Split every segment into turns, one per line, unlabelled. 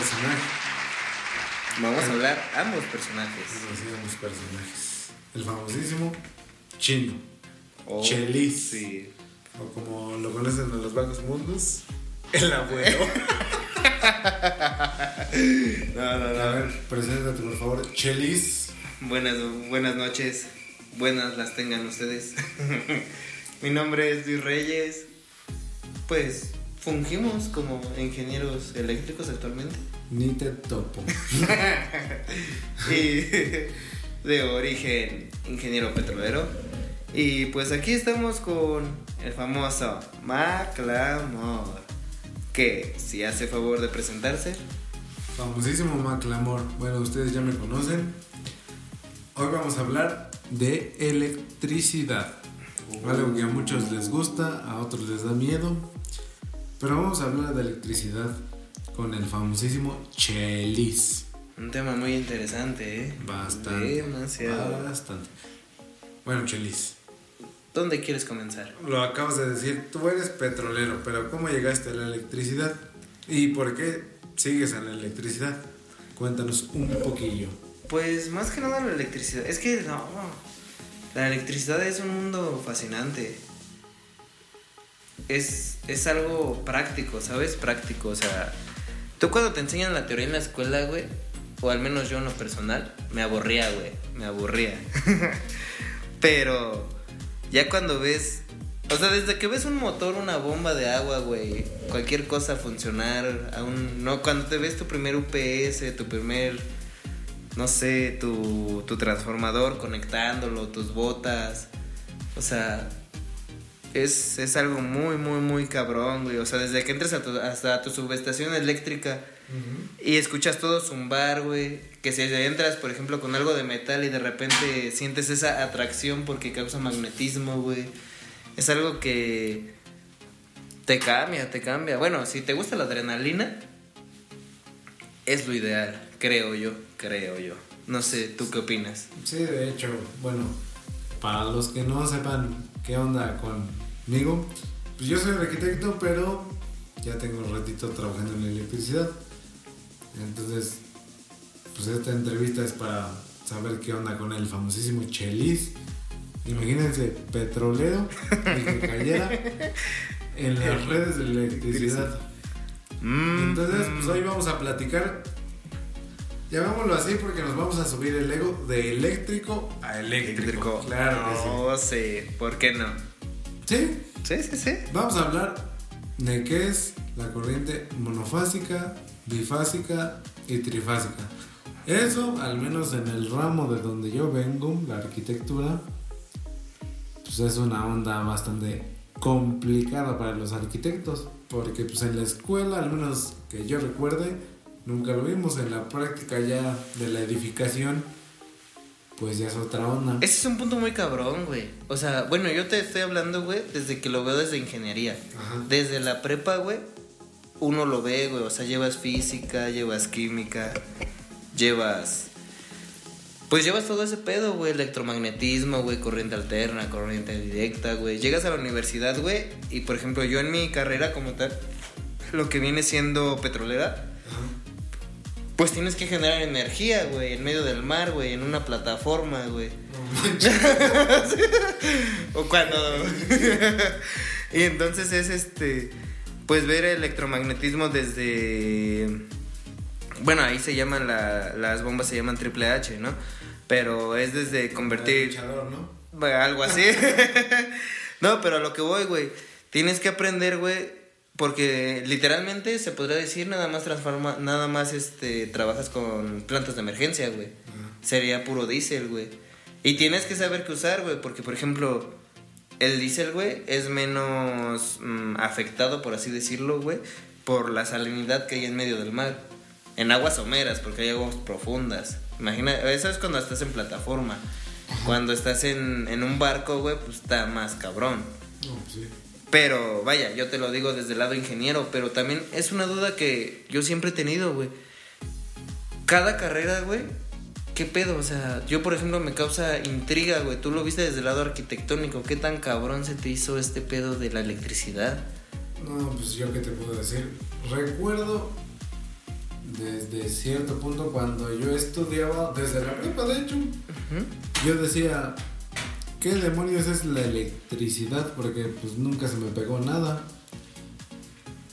personaje.
Vamos a hablar ambos personajes.
Así ambos personajes. El famosísimo Chino.
Oh,
Chelis.
Sí.
O como lo conocen en los bajos mundos, el abuelo.
No, no,
A ver, preséntate por favor. Chelis.
Buenas, buenas noches. Buenas las tengan ustedes. Mi nombre es Luis Reyes. Pues fungimos como ingenieros eléctricos actualmente.
Ni te topo.
Y de origen ingeniero petrolero. Y pues aquí estamos con el famoso Maclamor. Que si hace favor de presentarse.
Famosísimo Maclamor. Bueno, ustedes ya me conocen. Hoy vamos a hablar de electricidad. Algo que a muchos les gusta, a otros les da miedo. Pero vamos a hablar de electricidad con el famosísimo Chelis.
Un tema muy interesante, ¿eh?
Bastante.
Demasiado.
Bastante. Bueno, Chelis,
¿Dónde quieres comenzar?
lo acabas de decir, tú eres petrolero, pero ¿cómo llegaste a la electricidad? ¿Y por qué sigues en la electricidad? Cuéntanos un poquillo.
Pues más que nada la electricidad. Es que no. La electricidad es un mundo fascinante. Es, es algo práctico, ¿sabes? Práctico. O sea, tú cuando te enseñan la teoría en la escuela, güey, o al menos yo en lo personal, me aburría, güey. Me aburría. Pero ya cuando ves. O sea, desde que ves un motor, una bomba de agua, güey, cualquier cosa funcionar, aún no, cuando te ves tu primer UPS, tu primer no sé, tu, tu transformador conectándolo, tus botas. O sea, es, es algo muy, muy, muy cabrón, güey. O sea, desde que entras a tu, hasta tu subestación eléctrica y escuchas todo zumbar, güey. Que si entras, por ejemplo, con algo de metal y de repente sientes esa atracción porque causa magnetismo, güey. Es algo que te cambia, te cambia. Bueno, si te gusta la adrenalina, es lo ideal, creo yo, creo yo. No sé, ¿tú qué opinas?
Sí, de hecho, bueno, para los que no sepan qué onda conmigo, pues yo soy arquitecto, pero ya tengo un ratito trabajando en la electricidad. Entonces, pues esta entrevista es para saber qué onda con el famosísimo Chelis. Imagínense, petrolero y que cayera en las redes de electricidad. Entonces, pues hoy vamos a platicar. Llamémoslo así porque nos vamos a subir el ego de eléctrico a eléctrico. Claro que sí.
No sé, ¿por qué no?
Sí,
Sí, sí, sí.
vamos a hablar de qué es la corriente monofásica, bifásica y trifásica. Eso, al menos en el ramo de donde yo vengo, la arquitectura, pues es una onda bastante complicada para los arquitectos, porque pues en la escuela, al menos que yo recuerde, nunca lo vimos en la práctica ya de la edificación, pues ya es otra onda.
Ese es un punto muy cabrón, güey. O sea, bueno, yo te estoy hablando, güey, desde que lo veo desde ingeniería.
Ajá.
Desde la prepa, güey, uno lo ve, güey. O sea, llevas física, llevas química, llevas. Pues llevas todo ese pedo, güey. Electromagnetismo, güey, corriente alterna, corriente directa, güey. Llegas a la universidad, güey, y por ejemplo, yo en mi carrera como tal, lo que viene siendo petrolera,
Ajá.
Pues tienes que generar energía, güey, en medio del mar, güey, en una plataforma, güey.
No.
O cuando. y entonces es este. Pues ver electromagnetismo desde. Bueno, ahí se llaman la- las bombas, se llaman triple H, ¿no? Pero es desde convertir.
Luchador, ¿no?
Algo así. no, pero a lo que voy, güey. Tienes que aprender, güey. Porque literalmente se podría decir nada más transforma, nada más este trabajas con plantas de emergencia, güey. Sería puro diésel, güey. Y tienes que saber qué usar, güey, porque por ejemplo, el diésel, güey, es menos mm, afectado, por así decirlo, güey, por la salinidad que hay en medio del mar. En aguas someras, porque hay aguas profundas. Imagina, eso es cuando estás en plataforma. Cuando estás en, en un barco, güey, pues está más cabrón.
No, pues sí.
Pero vaya, yo te lo digo desde el lado ingeniero, pero también es una duda que yo siempre he tenido, güey. Cada carrera, güey, ¿qué pedo? O sea, yo por ejemplo me causa intriga, güey. Tú lo viste desde el lado arquitectónico. ¿Qué tan cabrón se te hizo este pedo de la electricidad?
No, pues yo qué te puedo decir. Recuerdo desde cierto punto cuando yo estudiaba, desde la prepa de hecho, yo decía, ¿qué demonios es la electricidad? Porque pues nunca se me pegó nada.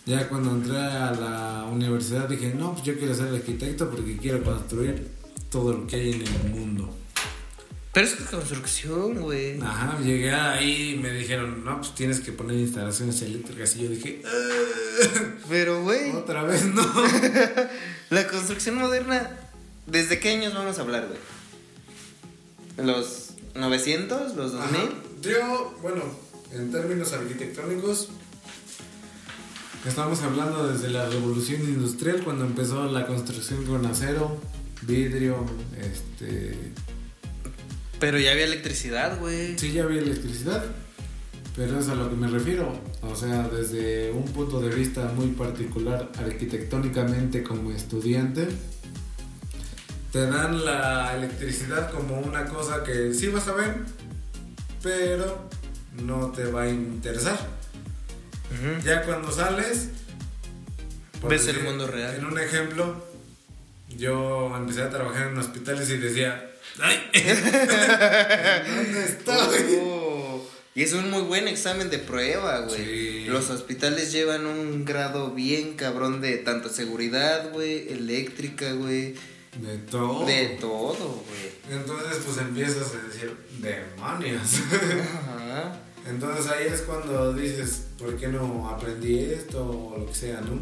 Ya cuando entré a la universidad dije, no, pues yo quiero ser arquitecto porque quiero construir todo lo que hay en el mundo.
Pero es que construcción, güey.
Ajá, llegué ahí y me dijeron, no, pues tienes que poner instalaciones eléctricas. Y yo dije, "Ah,
Pero, güey,
otra vez no.
la construcción moderna, ¿desde qué años vamos a hablar, güey? ¿Los 900? ¿Los 2000?
Ajá. Yo, bueno, en términos arquitectónicos, estamos hablando desde la revolución industrial, cuando empezó la construcción con acero, vidrio, este...
Pero ya había electricidad, güey.
Sí, ya había electricidad, pero es a lo que me refiero. O sea, desde un punto de vista muy particular, arquitectónicamente como estudiante, te dan la electricidad como una cosa que sí vas a ver, pero no te va a interesar. Ya cuando sales,
Ves el mundo real.
En un ejemplo, yo empecé a trabajar en hospitales y decía, ¡ay! ¿Dónde estoy?
Oh, Y es un muy buen examen de prueba, güey.
Sí.
Los hospitales llevan un grado bien cabrón de tanto seguridad, güey, eléctrica, güey,
De todo.
de todo, güey.
Entonces, pues empiezas a decir, demonios.
Ajá.
Entonces ahí es cuando dices, ¿por qué no aprendí esto o lo que sea, no?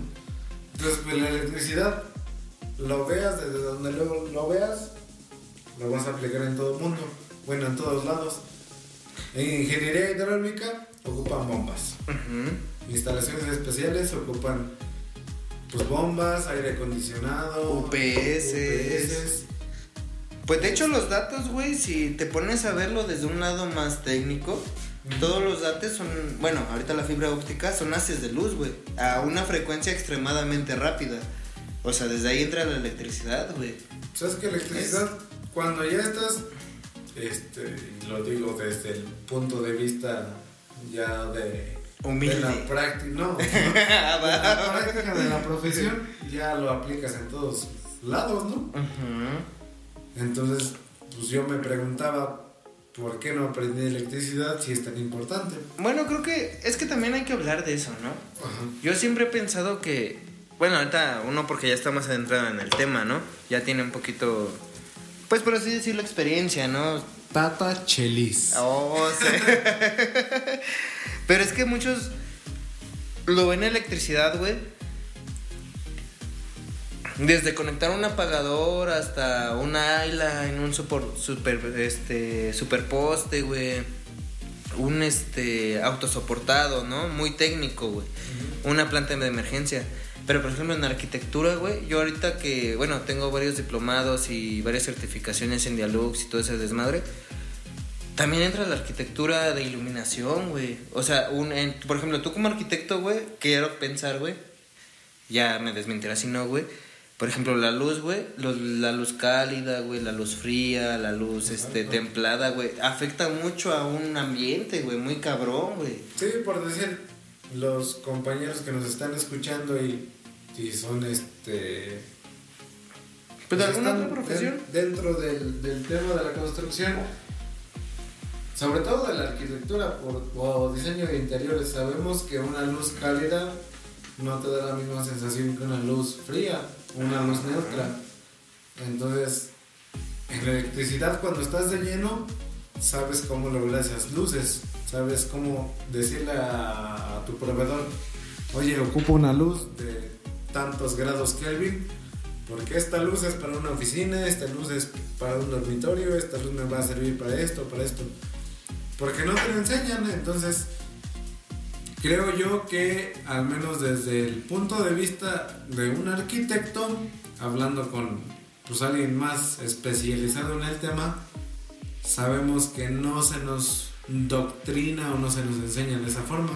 Entonces, pues la electricidad, lo veas desde donde luego lo veas, lo vas a aplicar en todo el mundo, bueno, en todos lados. En ingeniería hidráulica ocupan bombas. Instalaciones especiales ocupan pues bombas, aire acondicionado,
UPS.
UPS.
Pues de hecho los datos, güey, si te pones a verlo desde un lado más técnico, todos los datos son, bueno, ahorita la fibra óptica son haces de luz, güey, a una frecuencia extremadamente rápida. O sea, desde ahí entra la electricidad, güey.
¿Sabes que electricidad? Cuando ya estás, este, lo digo desde el punto de vista ya de,
Humilde.
de la práctica, no, de la práctica de la profesión, ya lo aplicas en todos lados, ¿no?
Ujú.
Entonces, pues yo me preguntaba, ¿por qué no aprendí electricidad si es tan importante?
Bueno, creo que es que también hay que hablar de eso, ¿no?
Ajá.
Yo siempre he pensado que, bueno, ahorita uno porque ya está más adentrado en el tema, ¿no? Ya tiene un poquito, pues por así decirlo, experiencia, ¿no?
Tata Chelis.
Oh, sí. Pero es que muchos lo ven electricidad, güey. Desde conectar un apagador hasta una aisla en un super, super, este, superposte, güey. Un este, autosoportado, ¿no? Muy técnico, güey. Una planta de emergencia. Pero por ejemplo en arquitectura, güey, yo ahorita que, bueno, tengo varios diplomados y varias certificaciones en Dialux y todo ese desmadre. También entra la arquitectura de iluminación, güey. O sea, un, en- por ejemplo, tú como arquitecto, güey, quiero pensar, güey. Ya me desmentirás si no, güey. Por ejemplo, la luz, güey. La luz cálida, güey. La luz fría, la luz este, templada, güey. Afecta mucho a un ambiente, güey. Muy cabrón, güey.
Sí, por decir, los compañeros que nos están escuchando y, son este...
Pues de alguna otra profesión.
den- dentro del, del tema de la construcción, sobre todo de la arquitectura por, o diseño de interiores, sabemos que una luz cálida no te da la misma sensación que una luz fría, una luz neutra. Entonces, en la electricidad cuando estás de lleno, sabes cómo lograr esas luces, sabes cómo decirle a, tu proveedor, oye, ocupo una luz de tantos grados Kelvin, porque esta luz es para una oficina, esta luz es para un dormitorio, esta luz me va a servir para esto, para esto. Porque no te lo enseñan, entonces creo yo que al menos desde el punto de vista de un arquitecto, hablando con pues, alguien más especializado en el tema, sabemos que no se nos doctrina o no se nos enseña de esa forma.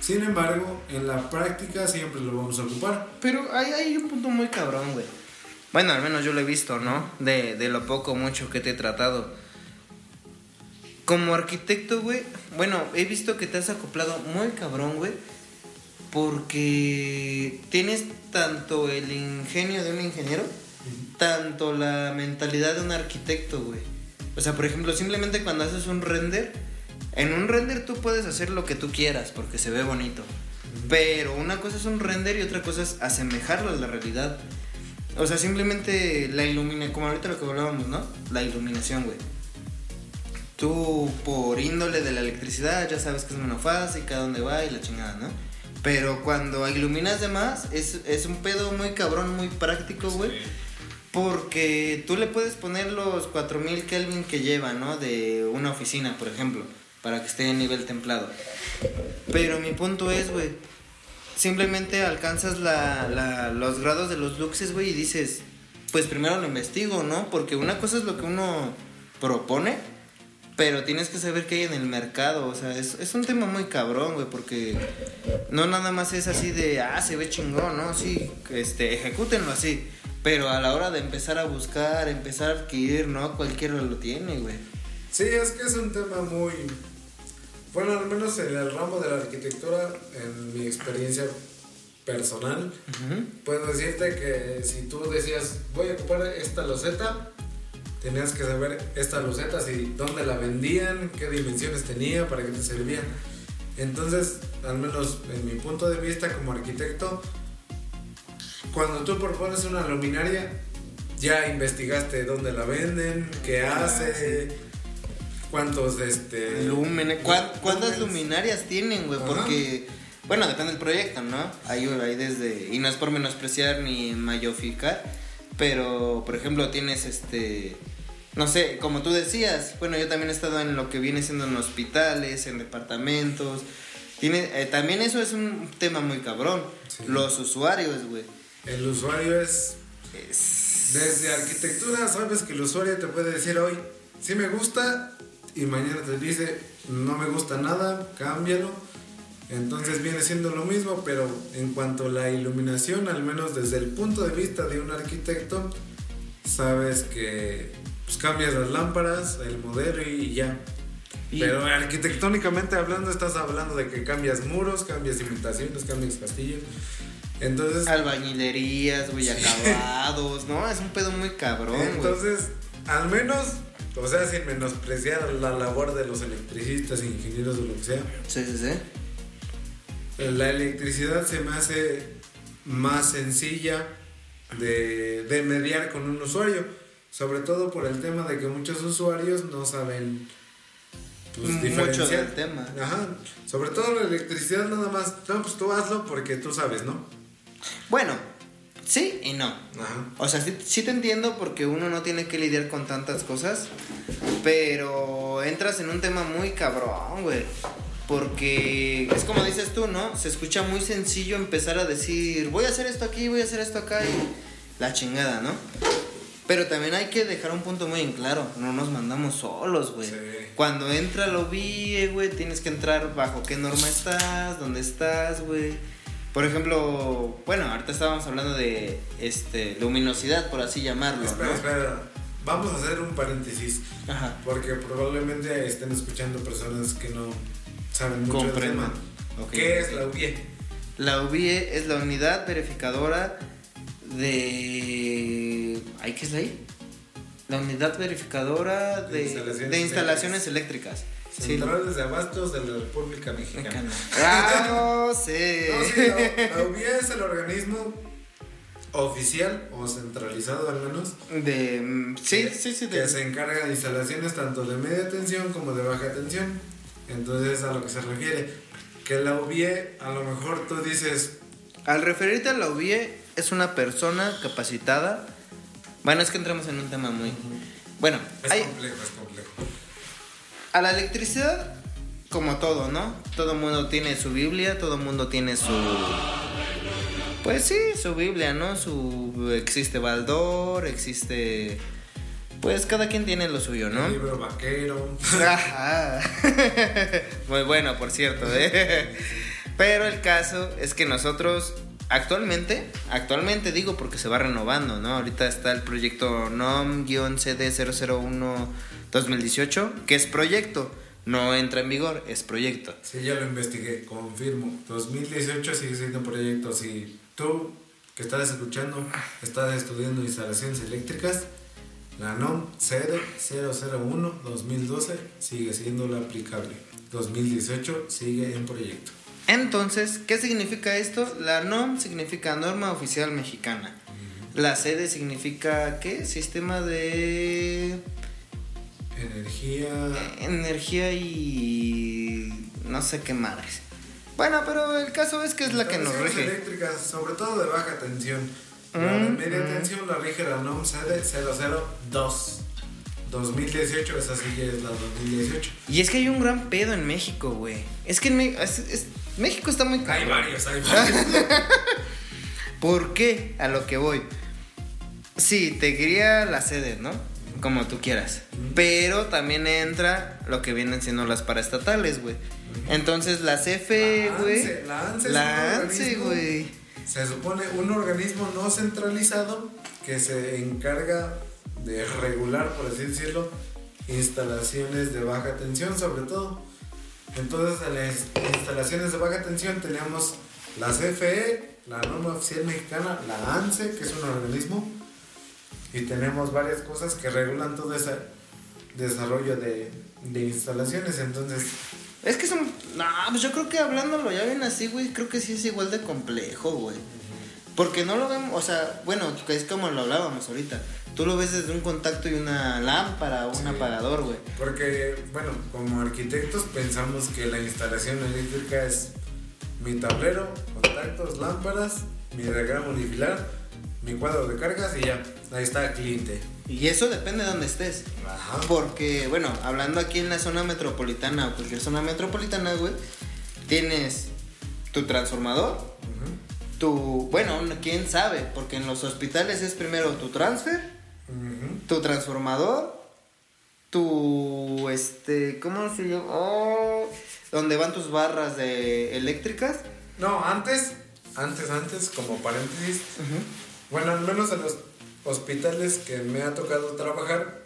Sin embargo, en la práctica siempre lo vamos a ocupar.
Pero hay, hay un punto muy cabrón, güey. Bueno, al menos yo lo he visto, ¿no? De, de lo poco mucho que te he tratado. Como arquitecto, güey, bueno, he visto que te has acoplado muy cabrón, güey, Porque tienes tanto el ingenio de un ingeniero, tanto la mentalidad de un arquitecto, güey. O sea, por ejemplo, simplemente cuando haces un render, en un render tú puedes hacer lo que tú quieras porque se ve bonito. Pero una cosa es un render y otra cosa es asemejarlo a la realidad. O sea, simplemente la iluminación, como ahorita lo que hablábamos, ¿no? La iluminación, güey. Tú, por índole de la electricidad, ya sabes que es monofásica, dónde va y la chingada, ¿no? Pero cuando iluminas de más, es, es un pedo muy cabrón, muy práctico, güey. Porque tú le puedes poner los 4000 Kelvin que lleva, ¿no? De una oficina, por ejemplo, para que esté en nivel templado. Pero mi punto es, güey, simplemente alcanzas la, la, los grados de los luxes, güey, y dices, pues primero lo investigo, ¿no? Porque una cosa es lo que uno propone, pero tienes que saber qué hay en el mercado, o sea, es, es un tema muy cabrón, güey, porque no nada más es así de, ah, se ve chingón, ¿no? Sí, este, ejecútenlo así. Pero a la hora de empezar a buscar, empezar a adquirir, ¿no? Cualquiera lo tiene, güey.
Sí, es que es un tema muy... Bueno, al menos en el ramo de la arquitectura, en mi experiencia personal, puedo decirte que si tú decías, voy a ocupar esta loseta, tenías que saber esta loseta, si dónde la vendían, qué dimensiones tenía, para qué te servían. Entonces, al menos en mi punto de vista como arquitecto, cuando tú propones una luminaria, ya investigaste dónde la venden, qué
Ah,
hace, cuántos este
Lúmenes. ¿Cuán- ¿Cuántas luminarias tienen, güey?
Ajá.
Porque, bueno, depende del proyecto, ¿no? Hay, hay desde, y no es por menospreciar ni mayoficar, pero, por ejemplo, tienes este, no sé, como tú decías, bueno, yo también he estado en lo que viene siendo en hospitales, en departamentos. Tiene, eh, también eso es un tema muy cabrón.
Sí.
Los usuarios, güey.
El usuario es
Es-
desde arquitectura, sabes que el usuario te puede decir hoy, sí me gusta y mañana te dice, no me gusta nada, cámbialo. Entonces viene siendo lo mismo, pero en cuanto a la iluminación, al menos desde el punto de vista de un arquitecto, sabes que pues, cambias las lámparas, el modelo y ya.
Y-
Pero arquitectónicamente hablando, estás hablando de que cambias muros, cambias imitaciones, cambias castillos. Entonces,
Albañilerías, güey, acabados, ¿no? Es un pedo muy cabrón, güey.
Al menos, o sea, sin menospreciar la labor de los electricistas, ingenieros o lo que sea,
Sí, sí, sí.
la electricidad se me hace más sencilla de, de mediar con un usuario, sobre todo por el tema de que muchos usuarios no saben pues,
Mucho del tema.
Ajá, sobre todo la electricidad nada más, no, pues tú hazlo porque tú sabes, ¿no?
Bueno, sí y no.
Ajá.
O sea, sí, sí te entiendo porque uno no tiene que lidiar con tantas cosas, pero entras en un tema muy cabrón, güey. Porque es como dices tú, ¿no? Se escucha muy sencillo empezar a decir, voy a hacer esto aquí, voy a hacer esto acá y la chingada, ¿no? Pero también hay que dejar un punto muy en claro, no nos mandamos solos, güey.
Sí.
Cuando entra lo vi, güey, tienes que entrar bajo qué norma estás, dónde estás, güey. Por ejemplo, bueno, ahorita estábamos hablando de este luminosidad, por así llamarlo,
Espera,
¿no?
espera, vamos a hacer un paréntesis.
Ajá.
Porque probablemente estén escuchando personas que no saben mucho del tema. ¿Qué es la UBIE?
La UBIE es la unidad verificadora de. ¿Ay, qué es la I? La unidad verificadora de,
De instalaciones
de instalaciones eléctricas.
Centrales de Abastos de la República Mexicana.
¡Ah, sí!
No, sí, la, es el organismo oficial o centralizado al menos
De. mm, Sí,
que,
sí, sí.
que
de-
se encarga de instalaciones tanto de media tensión como de baja tensión. Entonces a lo que se refiere. Que la UBIE a lo mejor tú dices
Al referirte a la UBIE, es una persona capacitada. Bueno, es que entramos en un tema muy. Bueno,
es
hay,
complejo, es complejo.
A la electricidad, como todo, ¿no? Todo mundo tiene su Biblia, todo mundo tiene su. Pues sí, su Biblia, ¿no? Su. Existe Baldor, existe. Pues cada quien tiene lo suyo, ¿no?
El libro vaquero.
Ajá. Muy bueno, por cierto, ¿eh? Pero el caso es que nosotros actualmente, actualmente digo porque se va renovando, ¿no? Ahorita está el proyecto NOM-CD001-2018, que es proyecto, no entra en vigor, es proyecto.
Sí, ya lo investigué, confirmo. 2018 sigue siendo proyecto. Si tú que estás escuchando estás estudiando instalaciones eléctricas, la NOM CD 001-2012 sigue siendo la aplicable. 2018 sigue en proyecto.
Entonces, ¿qué significa esto? La NOM significa Norma Oficial Mexicana. La sede significa ¿qué? Sistema de
Energía.
energía y no sé qué madres. Bueno, pero el caso es que es la que nos rige.
eléctricas, sobre todo de baja tensión. La de
Mm,
media
mm.
tensión la rige la NOM CD 002. 2018, esa sí ya es la 2018.
Y es que hay un gran pedo en México, güey. Es que en Me- es- es- México está muy
Hay varios, hay varios.
¿Por qué? A lo que voy. Sí, te guía la sede, ¿no? Como tú quieras. Pero también entra lo que vienen siendo las paraestatales, güey. Entonces la CFE,
La
güey.
ANSE, la ANSE es
La
un
ANSE,
organismo.
güey.
Se supone un organismo no centralizado que se encarga de regular, por así decirlo, instalaciones de baja tensión, sobre todo. Entonces, en las instalaciones de baja tensión tenemos la CFE, la norma oficial mexicana, la ANSE, que es un organismo, y tenemos varias cosas que regulan todo ese desarrollo de, de instalaciones. Entonces,
Es que es un. No, pues yo creo que hablándolo ya bien así, güey, creo que sí es igual de complejo, güey. Porque no lo vemos, o sea, bueno, es como lo hablábamos ahorita. Tú lo ves desde un contacto y una lámpara o un
Sí.
apagador, güey.
Porque, bueno, como arquitectos pensamos que la instalación eléctrica es mi tablero, contactos, lámparas, mi diagrama unifilar, mi cuadro de cargas y ya, ahí está el cliente.
Y eso depende de dónde estés.
Ajá.
Porque, bueno, hablando aquí en la zona metropolitana o cualquier zona metropolitana, güey, tienes tu transformador, tu. Bueno, quién sabe, porque en los hospitales es primero tu transfer, tu transformador, tu. Este. ¿Cómo se llama? Oh, donde van tus barras de eléctricas.
No, antes, antes, antes, como paréntesis, bueno, al menos en los hospitales que me ha tocado trabajar,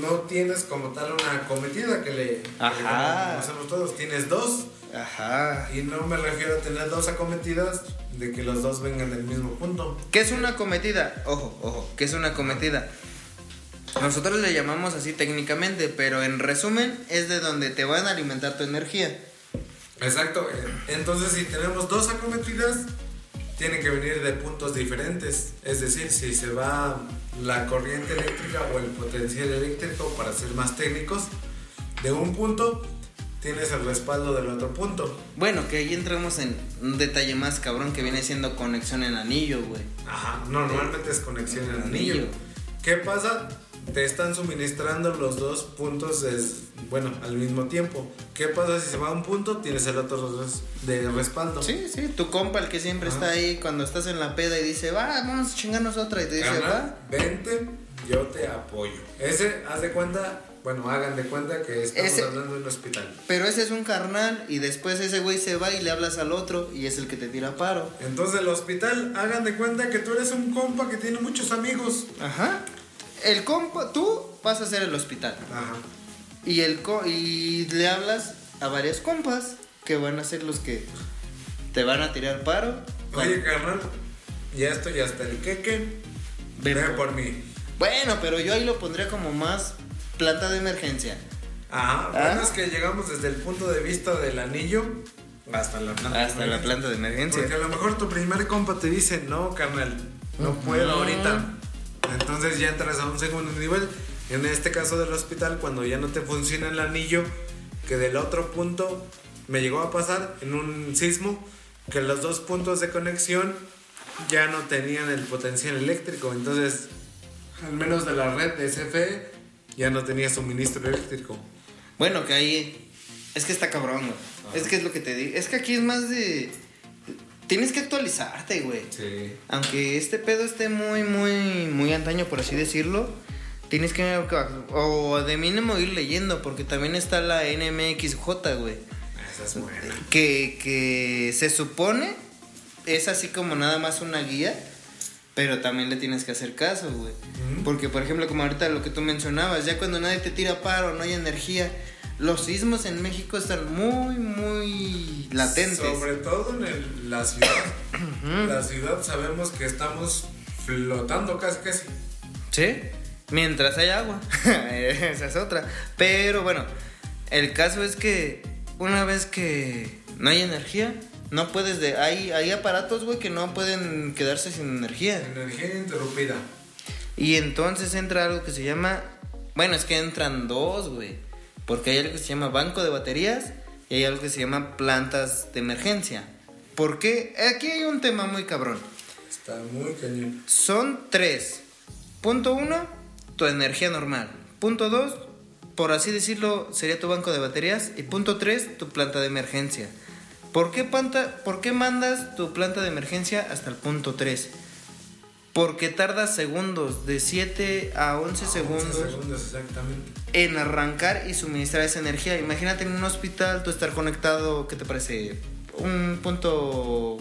no tienes como tal una cometida que le,
Ajá.
conocemos todos, tienes dos.
Ajá.
Y no me refiero a tener dos acometidas de que los dos vengan del mismo punto.
¿Qué es una cometida? Ojo, ojo, ¿qué es una cometida? Nosotros le llamamos así técnicamente, pero en resumen es de donde te van a alimentar tu energía.
Exacto. Entonces, si tenemos dos acometidas, tienen que venir de puntos diferentes. Es decir, si se va la corriente eléctrica o el potencial eléctrico, para ser más técnicos, de un punto, tienes el respaldo del otro punto.
Bueno, que ahí entramos en un detalle más cabrón que viene siendo conexión en anillo, güey.
Ajá, normalmente es conexión en anillo.
Anillo.
¿Qué pasa? Te están suministrando los dos puntos, des- bueno, al mismo tiempo. ¿Qué pasa si se va a un punto? Tienes el otro de respaldo.
Sí, sí, tu compa, el que siempre
Ajá.
está ahí cuando estás en la peda y dice, va, vamos a chingarnos otra. Y te dice, va.
vente, yo te apoyo. Ese, haz de cuenta, bueno, hagan de cuenta que estamos
Ese-
hablando de un hospital.
Pero ese es un carnal y después ese güey se va y le hablas al otro y es el que te tira paro.
Entonces, el hospital, hagan de cuenta que tú eres un compa que tiene muchos amigos.
Ajá. El compa, tú vas a ser el hospital.
Ajá.
Y, el co y le hablas a varios compas que van a ser los que te van a tirar paro.
Oye, carnal, ya estoy hasta el queque.
Ven
Ven
por-
mí.
Bueno, pero yo ahí lo pondría como más planta de emergencia.
Ajá,
Ah.
bueno, es que llegamos desde el punto de vista del anillo hasta la planta. de
Hasta la
emergencia.
planta de emergencia.
Porque a lo mejor tu primer compa te dice, no, carnal, no puedo ahorita. Entonces ya entras a un segundo nivel. En este caso del hospital, cuando ya no te funciona el anillo, que del otro punto me llegó a pasar en un sismo, que los dos puntos de conexión ya no tenían el potencial eléctrico. Entonces, al menos de la red de SFE, ya no tenía suministro eléctrico.
Bueno, que ahí. Es que está cabrón, güey. Es que es lo que te digo. Es que aquí es más de. Tienes que actualizarte, güey.
Sí.
Aunque este pedo esté muy, muy, muy antaño, por así decirlo. Tienes que. O de mínimo ir leyendo, porque también está la NMXJ, güey.
Esa es buena.
Que, que se supone es así como nada más una guía, pero también le tienes que hacer caso, güey.
Ujú.
Porque, por ejemplo, como ahorita lo que tú mencionabas, ya cuando nadie te tira paro, no hay energía, los sismos en México están muy, muy latentes.
Sobre todo en el- la ciudad. La ciudad sabemos que estamos flotando casi casi.
Sí, mientras hay agua. Esa es otra. Pero bueno, el caso es que una vez que no hay energía, no puedes de. Hay, hay aparatos, güey, que no pueden quedarse sin energía.
Energía interrumpida.
Y entonces entra algo que se llama. Bueno, es que entran dos, güey. Porque hay algo que se llama banco de baterías y hay algo que se llama plantas de emergencia. ¿Por qué? Aquí hay un tema muy cabrón.
Está muy cañón.
Son tres. Punto uno, tu energía normal. Punto dos, por así decirlo, sería tu banco de baterías. Y punto tres, tu planta de emergencia. ¿Por qué, planta, ¿Por qué mandas tu planta de emergencia hasta el punto 3? Porque tarda segundos, de 7 a 11 segundos,
11 segundos exactamente.
en arrancar y suministrar esa energía. Imagínate en un hospital tú estar conectado, ¿qué te parece? Un punto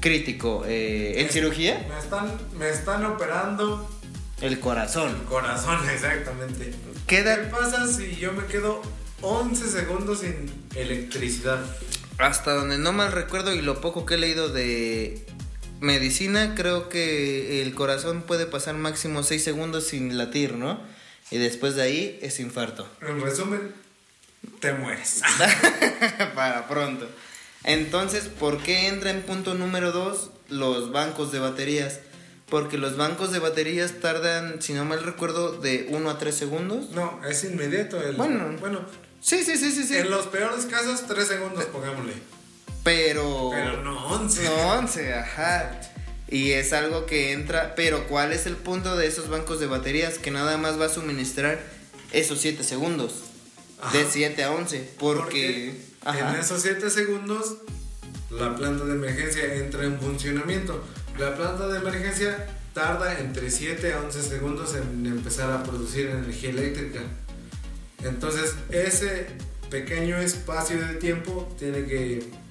crítico. eh, ¿En cirugía?
Me están, me están operando
El corazón.
el corazón, exactamente. ¿Qué
Queda
pasa si yo me quedo 11 segundos sin electricidad?
hasta donde no mal recuerdo y lo poco que he leído de medicina, creo que el corazón puede pasar máximo 6 segundos sin latir, ¿no? Y después de ahí es infarto.
En resumen, te mueres.
Para pronto. Entonces, ¿por qué entra en punto número 2 los bancos de baterías? Porque los bancos de baterías tardan, si no mal recuerdo, de 1 a 3 segundos.
No, es inmediato. El,
Bueno.
bueno
Sí, sí, sí, sí, sí.
en los peores casos, 3 segundos, pongámosle.
Pero...
Pero no 11.
No, 11, ajá. Y es algo que entra, pero ¿cuál es el punto de esos bancos de baterías? Que nada más va a suministrar esos 7 segundos. De
Ajá.
7 a 11. Porque... Ajá.
en esos 7 segundos, la planta de emergencia entra en funcionamiento. La planta de emergencia tarda entre 7 a 11 segundos en empezar a producir energía eléctrica. Entonces, ese pequeño espacio de tiempo tiene que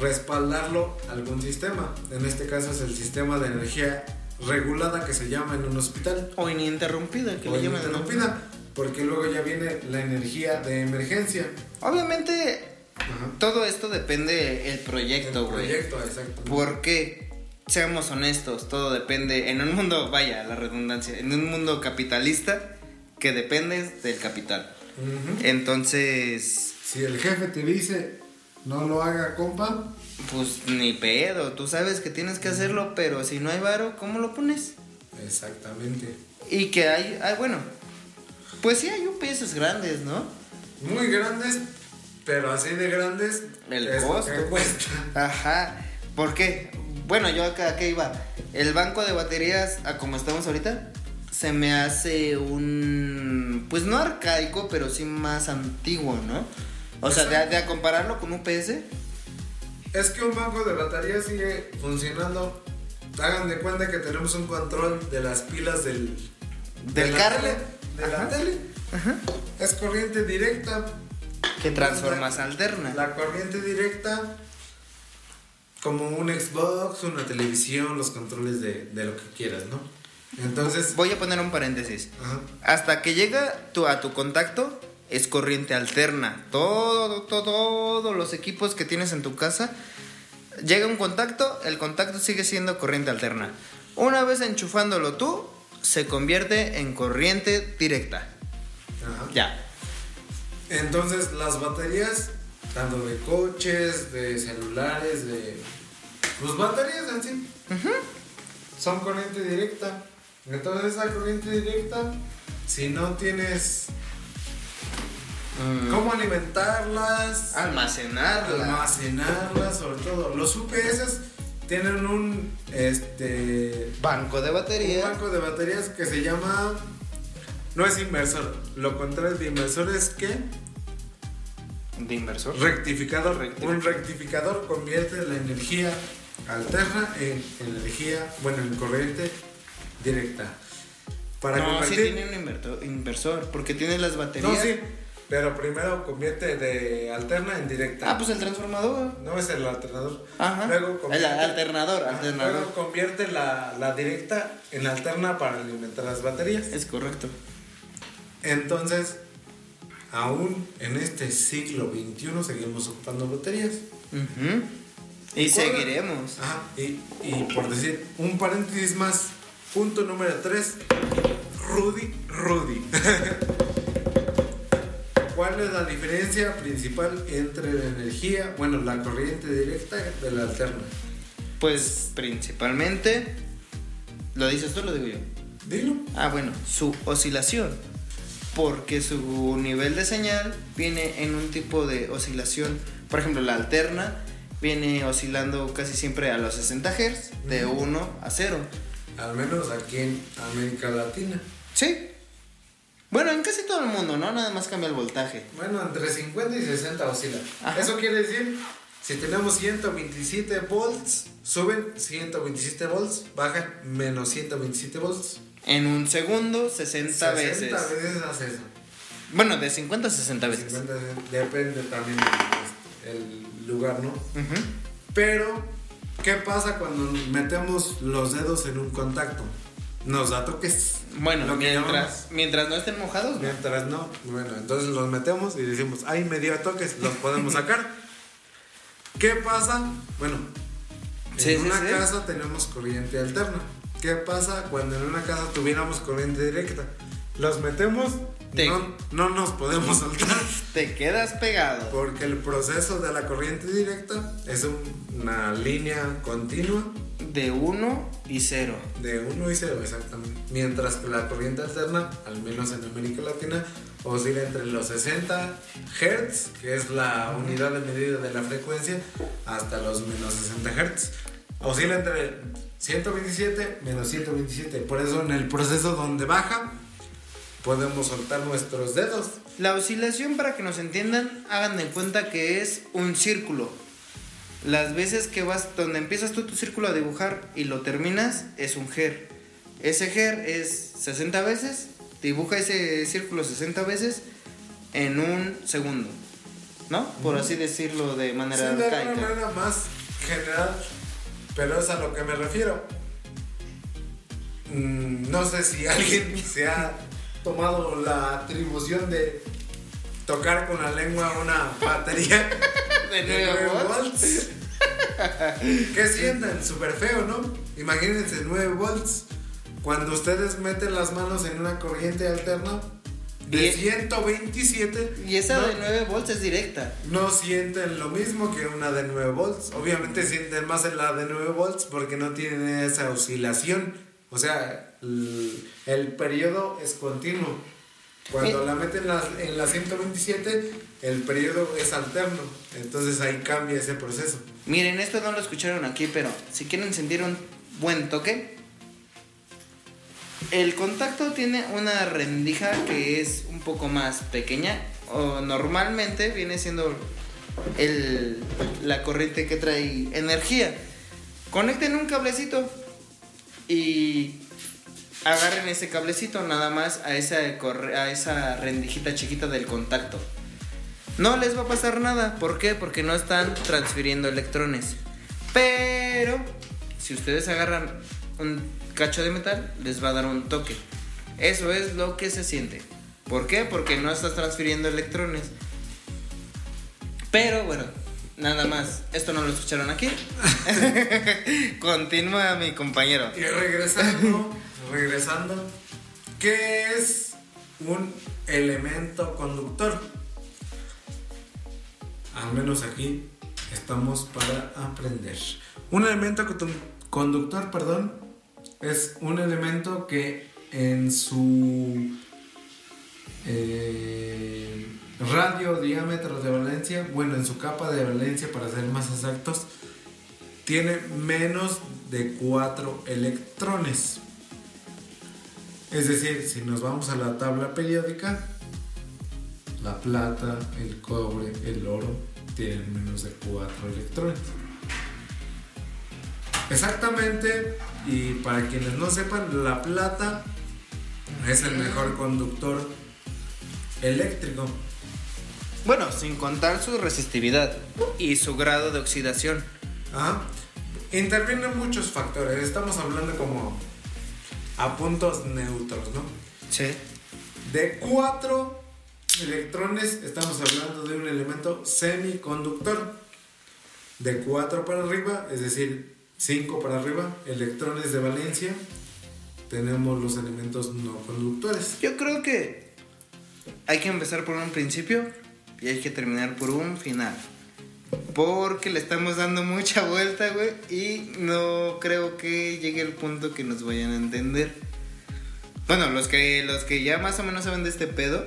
respaldarlo algún sistema. En este caso es el sistema de energía regulada que se llama en un hospital.
O ininterrumpida, que
o
le llaman.
ininterrumpida, porque luego ya viene la energía de emergencia.
Obviamente,
Ajá.
todo esto depende el proyecto, güey.
proyecto, exacto.
Porque, seamos honestos, todo depende. En un mundo, vaya, la redundancia, en un mundo capitalista que dependes del capital.
Ujú.
Entonces,
Si el jefe te dice no lo haga, compa,
Pues ni pedo, tú sabes que tienes que hacerlo, pero si no hay varo, ¿cómo lo pones?
exactamente.
Y que hay, hay bueno, pues sí hay UPS grandes, ¿no?
Muy grandes, pero así de grandes.
El
es lo
costo.
que cuesta.
Ajá, ¿por qué? Bueno, yo acá, ¿qué iba? El banco de baterías, a como estamos ahorita, se me hace un, pues no arcaico, pero sí más antiguo, ¿no? O sea, de, de a compararlo con UPS,
Es que un banco de batería sigue funcionando. Hagan de cuenta que tenemos un control de las pilas del, de
Del
la
carro.
tele, de la
Ajá.
tele. Es corriente directa.
que transformas alterna.
La corriente directa, como un Xbox, una televisión, los controles de, de lo que quieras, ¿no? Entonces,
Voy a poner un paréntesis.
ajá,
Hasta que llega tu, a tu contacto es corriente alterna. Todo, todo, todos los equipos que tienes en tu casa, llega un contacto, el contacto sigue siendo corriente alterna. Una vez enchufándolo tú, se convierte en corriente directa.
ajá.
Ya.
Entonces, las baterías, tanto de coches, de celulares, de. Pues baterías en sí, son corriente directa. Entonces, esa corriente directa, si no tienes
Mm,
cómo alimentarlas,
Almacenarla.
almacenarlas, sobre todo. Los UPS tienen un este
Banco de
un
batería.
banco de baterías que se llama no es inversor, lo contrario de inversor es que
De inversor.
rectificador,
Rectificador.
un rectificador convierte la energía alterna en energía, bueno, en corriente directa. Para
no, sí tiene un inverto- inversor, porque tiene las baterías.
No, sí, pero primero convierte de alterna en directa.
Ah, pues el transformador.
No es el alternador.
Ajá.
Luego
el alternador, alternador.
Luego convierte la, la directa en alterna para alimentar las baterías.
Es correcto.
Entonces, aún en este siglo XXI seguimos ocupando baterías.
Ujú. Y
¿Cuál?
seguiremos.
Ajá, y, y por decir, un paréntesis más, punto número 3, Rudy, Rudy. ¿Cuál es la diferencia principal entre la energía, bueno, la corriente directa de la alterna?
Pues principalmente, ¿lo dices tú o lo digo yo?
Dilo.
Ah, bueno, su oscilación. Porque su nivel de señal viene en un tipo de oscilación. Por ejemplo, la alterna viene oscilando casi siempre a los 60 Hz, de
Ujú.
1 a 0.
Al menos aquí en América Latina.
Sí. Bueno, en casi todo el mundo, ¿no? Nada más cambia el voltaje.
Bueno, entre 50 y 60 oscila.
Ajá.
Eso quiere decir, si tenemos 127 volts, suben 127 volts, bajan menos 127 volts.
En un segundo, 60, veces.
60 veces hace eso.
Bueno, de 50 a 60 veces.
50 veces, depende también del lugar, ¿no?
Ujú.
Pero, ¿qué pasa cuando metemos los dedos en un contacto? Nos da toques.
Bueno,
Lo
mientras, mientras no estén mojados, ¿no?
Mientras no, bueno, entonces los metemos y decimos, ay, me dio toques, los podemos sacar. ¿Qué pasa? Bueno, en
sí,
una
sí.
casa tenemos corriente alterna. ¿Qué pasa cuando en una casa tuviéramos corriente directa? Los metemos,
Te-
no, no nos podemos soltar.
te quedas pegado.
Porque el proceso de la corriente directa es un- una línea continua
De 1 y 0.
de 1 y 0 exactamente. Mientras que la corriente alterna, al menos en América Latina, oscila entre los 60 Hz, que es la unidad de medida de la frecuencia, hasta los menos 60 Hz. Oscila entre 127 menos 127. Por eso en el proceso donde baja, podemos soltar nuestros dedos.
La oscilación, para que nos entiendan, hagan de cuenta que es un círculo. Las veces que vas, donde empiezas tú tu círculo a dibujar y lo terminas, es un GER. Ese GER es 60 veces, dibuja ese círculo 60 veces en un segundo. ¿No? Por así decirlo de
Sí,
manera
de
arcaica.
alguna manera más general, pero es a lo que me refiero. Mm, no sé si alguien se ha tomado la atribución de tocar con la lengua una batería
De
de 9
nuevo.
volts. ¿Qué sienten? Súper feo, ¿no? Imagínense 9 volts. Cuando ustedes meten las manos en una corriente alterna de
Y-
127.
Y esa
¿no?
de 9 volts es directa.
no sienten lo mismo que una de 9 volts. Obviamente sienten más en la de 9 volts porque no tienen esa oscilación. O sea, el, periodo es continuo. Cuando
Mi-
la meten en la, en la 127, el periodo es alterno. Entonces ahí cambia ese proceso.
Miren, esto no lo escucharon aquí, pero si quieren sentir un buen toque, el contacto tiene una rendija que es un poco más pequeña, o normalmente viene siendo el, la corriente que trae energía. Conecten un cablecito y agarren ese cablecito nada más a esa, a esa rendijita chiquita del contacto. No les va a pasar nada. ¿Por qué? Porque no están transfiriendo electrones. Pero si ustedes agarran un cacho de metal, les va a dar un toque. Eso es lo que se siente. ¿Por qué? Porque no estás transfiriendo electrones. Pero bueno, nada más. Esto no lo escucharon aquí. Continúa mi compañero.
Y regresando, regresando, ¿qué es un elemento conductor? Al menos aquí estamos para aprender. Un elemento condu- conductor, perdón, es un elemento que en su eh, radio diámetro de valencia, bueno, en su capa de valencia para ser más exactos, tiene menos de 4 electrones. Es decir, si nos vamos a la tabla periódica, la plata, el cobre, el oro tienen menos de 4 electrones. Exactamente, y para quienes no sepan, la plata es el mejor conductor eléctrico.
Bueno, sin contar su resistividad y su grado de oxidación.
Ajá. Intervienen muchos factores. Estamos hablando como a puntos neutros, ¿no?
Sí.
De 4 electrones, estamos hablando de un elemento semiconductor. De 4 para arriba, es decir, 5 para arriba, electrones de valencia, tenemos los elementos no conductores.
Yo creo que hay que empezar por un principio y hay que terminar por un final. Porque le estamos dando mucha vuelta, güey, y no creo que llegue el punto que nos vayan a entender. Bueno, los que, los que ya más o menos saben de este pedo,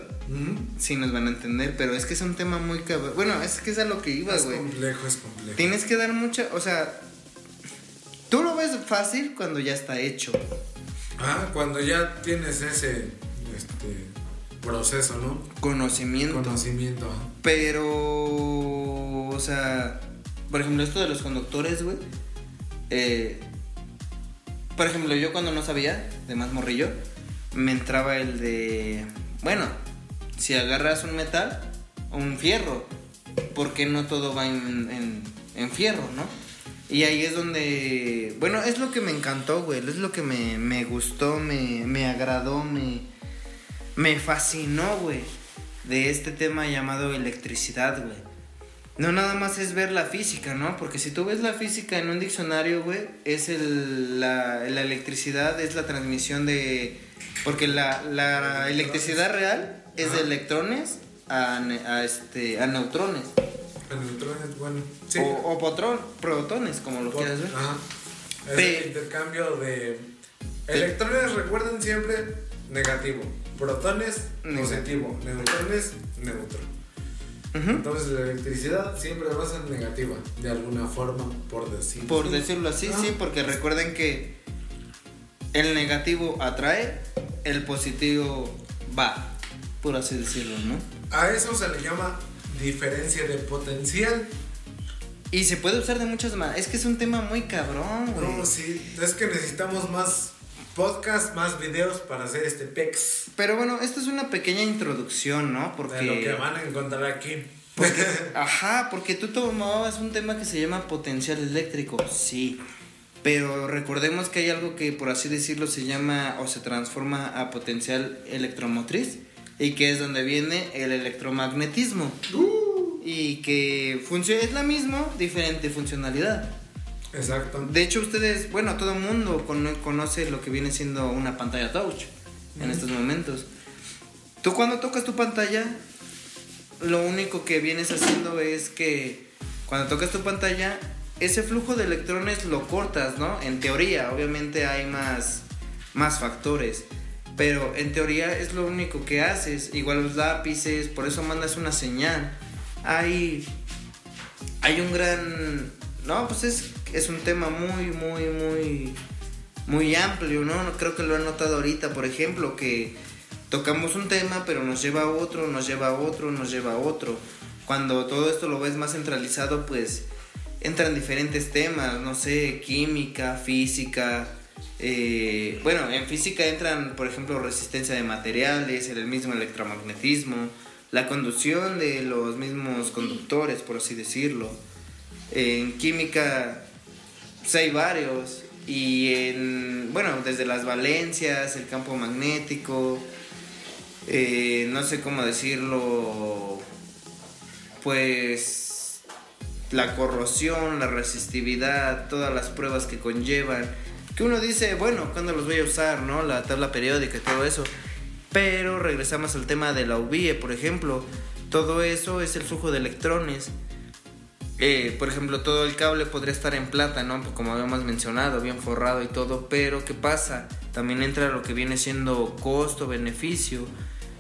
sí nos van a entender, pero es que es un tema muy cabrón. Bueno, es que es a lo que iba,
Es
güey.
complejo, es complejo.
Tienes que dar mucha, o sea, tú lo ves fácil cuando ya está hecho.
Ah, cuando ya tienes ese este, proceso, ¿no?
Conocimiento.
Conocimiento.
Pero, o sea, por ejemplo, esto de los conductores, güey. eh, por ejemplo, yo cuando no sabía, de más morrillo, me entraba el de, bueno, si agarras un metal o un fierro, ¿por qué no todo va en, en- en fierro, no? Y ahí es donde, bueno, es lo que me encantó, güey, es lo que me, me gustó, me, me agradó, me, me fascinó, güey, de este tema llamado electricidad, güey. No nada más es ver la física, ¿no? Porque si tú ves la física en un diccionario, güey, es el, la, la electricidad, es la transmisión de... Porque la, la electricidad real es de electrones a, a, este, a neutrones.
El neutrón es bueno. Sí.
O, o potrón- protones, como lo
Por-
quieras ver.
Ajá. Es
Pe-
el intercambio de electrones, recuerden siempre negativo. Protones, positivo. Neutrones, neutro. Entonces la electricidad siempre va a ser negativa, de alguna forma, por decirlo
Por
así.
decirlo así,
Ah.
sí, porque recuerden que el negativo atrae, el positivo va, por así decirlo, ¿no?
A eso se le llama diferencia de potencial.
Y se puede usar de muchas maneras. Es que es un tema muy cabrón, güey.
No, sí, es que necesitamos más podcast, más videos para hacer este pex
Pero bueno, esto es una pequeña introducción, ¿no? Porque.
de lo que van a encontrar aquí.
Ajá, porque tú tomabas un tema que se llama potencial eléctrico, sí. Pero recordemos que hay algo que, por así decirlo, se llama o se transforma a potencial electromotriz y que es donde viene el electromagnetismo. Y que funcio- es la misma, diferente funcionalidad.
Exacto.
De hecho, ustedes, bueno, todo el mundo cono- conoce lo que viene siendo una pantalla touch en estos momentos. Tú cuando tocas tu pantalla, lo único que vienes haciendo es que cuando tocas tu pantalla, ese flujo de electrones lo cortas, ¿no? En teoría, obviamente hay más, más factores. Pero en teoría es lo único que haces. Igual los lápices, por eso mandas una señal. Hay hay un gran no pues es, es un tema muy muy muy muy amplio no creo que lo han notado ahorita por ejemplo que tocamos un tema pero nos lleva a otro nos lleva a otro nos lleva a otro cuando todo esto lo ves más centralizado pues entran diferentes temas no sé química física eh, bueno en física entran por ejemplo resistencia de materiales el mismo electromagnetismo la conducción de los mismos conductores, por así decirlo. En química hay varios. Y en, bueno, desde las valencias, el campo magnético, eh, no sé cómo decirlo, pues la corrosión, la resistividad, todas las pruebas que conllevan. Que uno dice, bueno, ¿cuándo los voy a usar, no? La tabla periódica y todo eso. Pero regresamos al tema de la UVIE, por ejemplo. Todo eso es el flujo de electrones. Eh, por ejemplo, todo el cable podría estar en plata, ¿no? Pues Como habíamos mencionado, bien forrado y todo. Pero, ¿qué pasa? También entra lo que viene siendo costo-beneficio.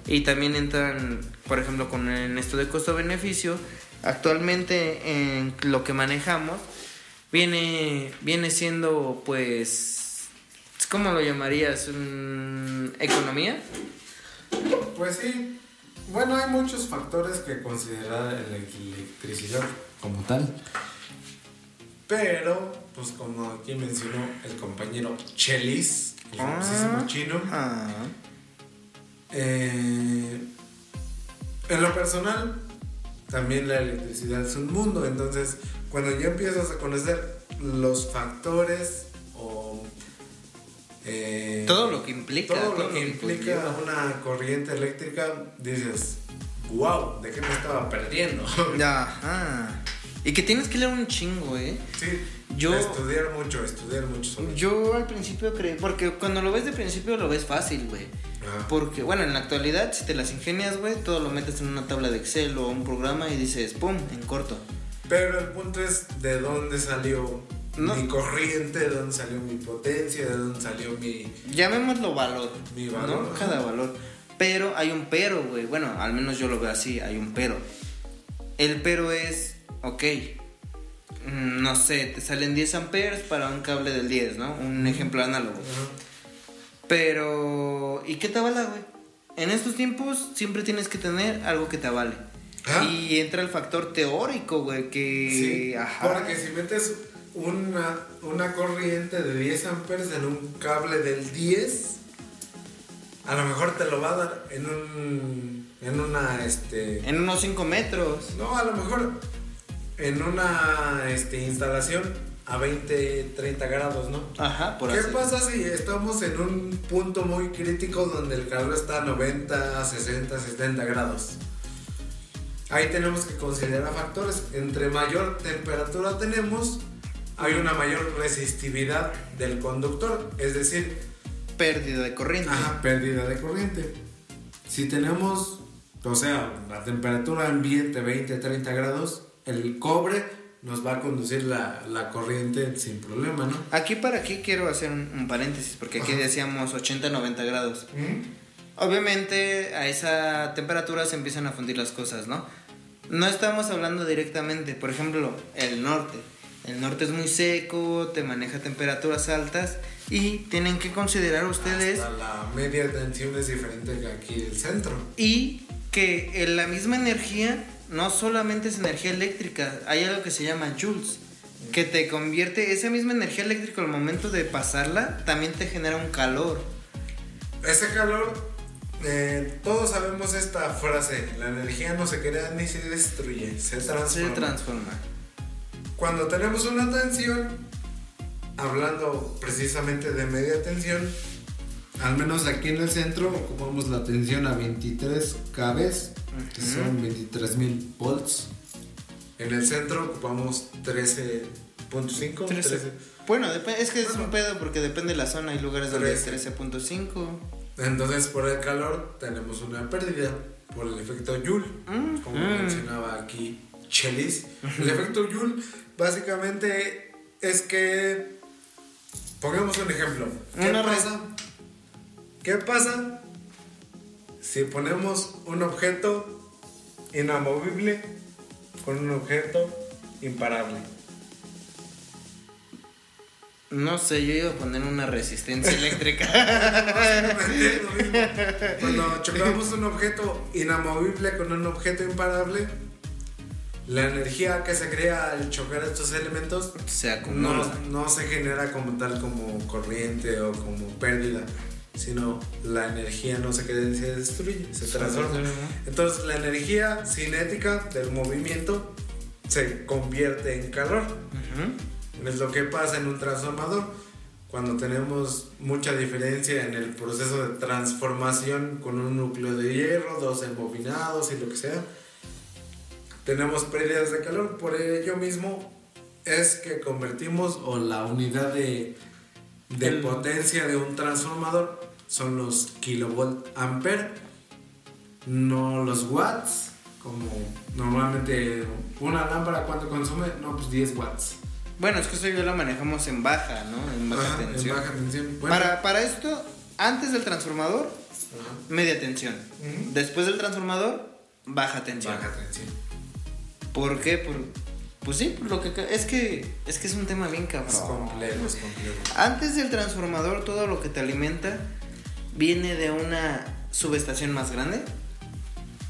Y también entran, por ejemplo, con en esto de costo-beneficio. Actualmente, en lo que manejamos, viene, viene siendo, pues. ¿Cómo lo llamarías? ¿Economía?
Pues sí. Bueno, hay muchos factores que considerar la electricidad como tal. Pero, pues como aquí mencionó el compañero Chelis, el famosísimo
Ah.
chino,
Ah.
eh, en lo personal, también la electricidad es un mundo. Entonces, cuando ya empiezas a conocer los factores o... eh,
Todo lo que implica.
todo lo que implica una corriente eléctrica, dices, wow, ¿de qué me estaba perdiendo?
Ajá. Y que tienes que leer un chingo, ¿eh?
Sí,
Yo-
estudiar mucho, estudiar mucho sobre
Yo al principio creí, porque cuando lo ves de principio lo ves fácil, güey.
Ajá.
Porque, bueno, en la actualidad, si te las ingenias, güey, todo lo metes en una tabla de Excel o un programa y dices, ¡pum!, en corto.
Pero el punto es de dónde salió
No.
mi corriente, de dónde salió mi potencia, de dónde salió mi...
Llamémoslo valor.
Mi valor,
¿no? Cada valor. Pero hay un pero, güey. Bueno, al menos yo lo veo así, hay un pero. El pero es, ok, mm, no sé, te salen 10 amperes para un cable del 10, ¿no? Un ejemplo análogo. Pero, ¿y qué te avala, güey? En estos tiempos siempre tienes que tener algo que te avale.
Ah.
Y entra el factor teórico, güey, que...
Sí,
Ajá.
porque si metes una, una corriente de 10 amperes en un cable del 10, a lo mejor te lo va a dar en un... En una, este...
En unos 5 metros.
No, a lo mejor en una este, instalación a 20, 30 grados, ¿no?
Ajá, por
¿Qué
así.
pasa si estamos en un punto muy crítico donde el calor está a 90, 60, 70 grados? Ahí tenemos que considerar factores. Entre mayor temperatura tenemos, hay una mayor resistividad del conductor, es decir,
Pérdida de corriente.
Ajá, pérdida de corriente. Si tenemos, o sea, la temperatura ambiente 20, 30 grados, el cobre nos va a conducir la, la corriente sin problema, ¿no?
Aquí para aquí quiero hacer un, un paréntesis, porque aquí
Ajá.
decíamos 80-90 grados. Obviamente a esa temperatura se empiezan a fundir las cosas, ¿no? No estamos hablando directamente, por ejemplo, el norte. El norte es muy seco, te maneja temperaturas altas y tienen que considerar ustedes
Hasta la media tensión es diferente que aquí el centro.
y que en la misma energía no solamente es energía eléctrica, hay algo que se llama joules, que te convierte esa misma energía eléctrica al momento de pasarla, también te genera un calor.
Ese calor, eh, todos sabemos esta frase, la energía no se crea ni se destruye, se transforma.
Se transforma.
Cuando tenemos una tensión, hablando precisamente de media tensión, al menos aquí en el centro ocupamos la tensión a 23 kV, que son 23.000 volts. En el centro ocupamos 13.5, 13.
Bueno, es que es
Bueno.
un pedo porque depende de la zona. Hay lugares donde es
13.
13.5.
Entonces por el calor tenemos una pérdida por el efecto Joule,
Mm,
como
mm.
mencionaba aquí Chelis. El efecto Joule básicamente es que, pongamos un ejemplo, ¿qué
Una
pasa? ¿Qué pasa si ponemos un objeto inamovible con un objeto imparable?
No sé, yo iba a poner una resistencia eléctrica.
Cuando chocamos un objeto inamovible con un objeto imparable, la energía que se crea al chocar estos elementos
Se
no,
acumula.
no se genera como tal como corriente o como pérdida, sino la energía no se y se destruye, se transforma. Entonces la energía cinética del movimiento se convierte en calor. Es lo que pasa en un transformador. Cuando tenemos mucha diferencia en el proceso de transformación con un núcleo de hierro, dos embobinados y lo que sea, tenemos pérdidas de calor. Por ello mismo es que convertimos o la unidad de, de
El-
potencia de un transformador son los kilovolt ampere, no los watts. Como normalmente una lámpara, ¿cuánto consume? No, pues 10 watts.
Bueno, es que eso ya lo manejamos en baja, ¿no? En baja
Ajá, en
tensión.
baja tensión. Bueno,
Para, para esto, antes del transformador,
ajá.
media tensión. Después del transformador, baja tensión.
Baja tensión.
¿Por qué? Por, pues sí, por lo que es que es que es un tema bien cabrón.
Es complejo, es complejo.
Antes del transformador, todo lo que te alimenta viene de una subestación más grande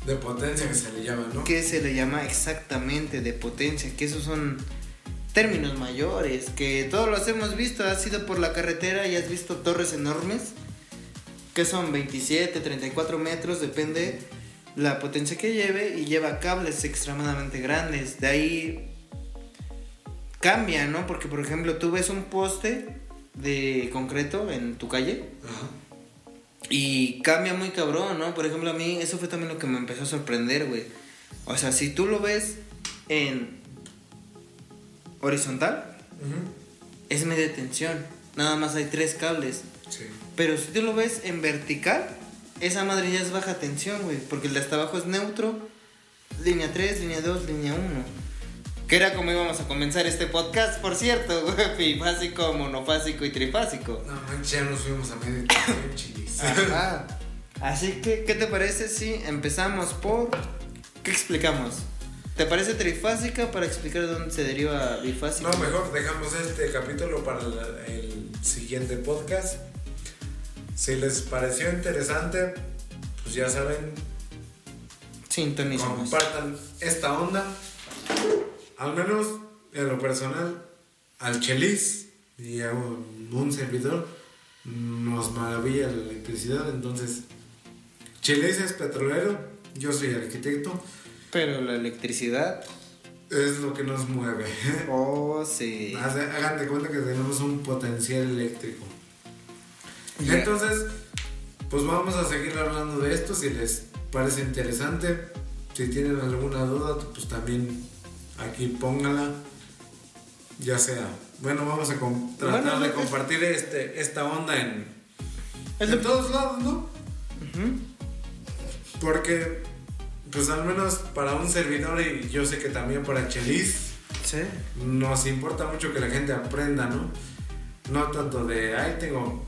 De potencia que se le llama, ¿no?
que se le llama exactamente de potencia, que esos son términos mayores, que todos los hemos visto, has ido por la carretera y has visto torres enormes, que son 27, 34 metros, depende la potencia que lleve, y lleva cables extremadamente grandes, de ahí cambia, ¿no? Porque por ejemplo tú ves un poste de concreto en tu calle,
Ajá.
Y cambia muy cabrón, ¿no? Por ejemplo, a mí eso fue también lo que me empezó a sorprender, güey. O sea, si tú lo ves en horizontal, es media tensión. Nada más hay tres cables.
Sí.
Pero si tú lo ves en vertical, esa madre ya es baja tensión, güey. Porque el de hasta abajo es neutro, línea 3, línea 2, línea 1. Que era como íbamos a comenzar este podcast, por cierto, güey. Bifásico, monofásico y trifásico.
No manches, ya nos fuimos a medio.
Ajá. Así que, ¿qué te parece si empezamos por. ¿Qué explicamos? ¿Te parece trifásica para explicar de dónde se deriva bifásico?
No, mejor dejamos este capítulo para el, el siguiente podcast. Si les pareció interesante, pues ya saben,
Sintonísimos.
compartan esta onda. Al menos en lo personal, al Chelis y a un, un servidor nos maravilla la electricidad. Entonces, Chelis es petrolero, yo soy arquitecto,
Pero la electricidad.
es lo que nos mueve.
Oh, sí.
Hagan de cuenta que tenemos un potencial eléctrico. Entonces, pues vamos a seguir hablando de esto si les parece interesante. Si tienen alguna duda, pues también aquí pónganla. Ya sea. Bueno, vamos a tratar
Bueno,
de
es-
compartir este, esta onda en, en todos lados, ¿no? Porque, pues al menos para un servidor y yo sé que también para Chelis,
Sí.
nos importa mucho que la gente aprenda, ¿no? No tanto de, ay, tengo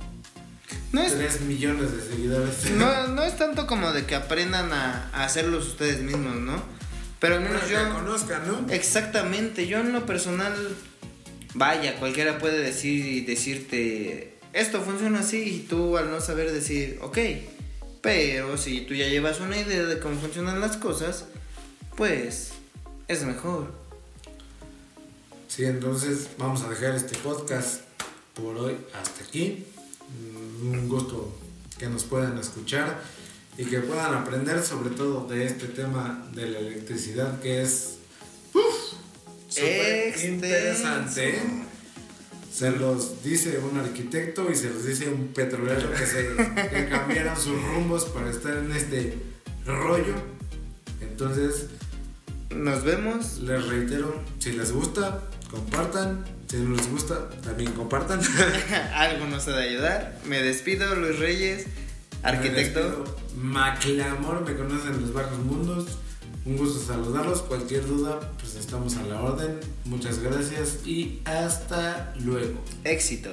No es,
3 millones de seguidores.
no, no es tanto como de que aprendan a, a hacerlos ustedes mismos, ¿no? Pero al menos
que
yo.
conozcan, ¿no?
Exactamente, yo en lo personal. Vaya, cualquiera puede decir y decirte. Esto funciona así y tú al no saber decir, ok. Pero si tú ya llevas una idea de cómo funcionan las cosas, pues es mejor.
Sí, entonces vamos a dejar este podcast por hoy hasta aquí. Mm, Un gusto que nos puedan escuchar y que puedan aprender sobre todo de este tema de la electricidad que es uf, súper interesante. Se los dice un arquitecto y se los dice un petrolero que, se, que cambiaron sus rumbos para estar en este rollo. Entonces,
Nos vemos.
les reitero, si les gusta, compartan. Si no les gusta, también compartan.
Algo nos ha de ayudar. Me despido, Luis Reyes, arquitecto.
Maclamor, me conocen en los bajos mundos. Un gusto saludarlos. Cualquier duda, pues estamos a la orden. Muchas gracias y hasta luego.
Éxito.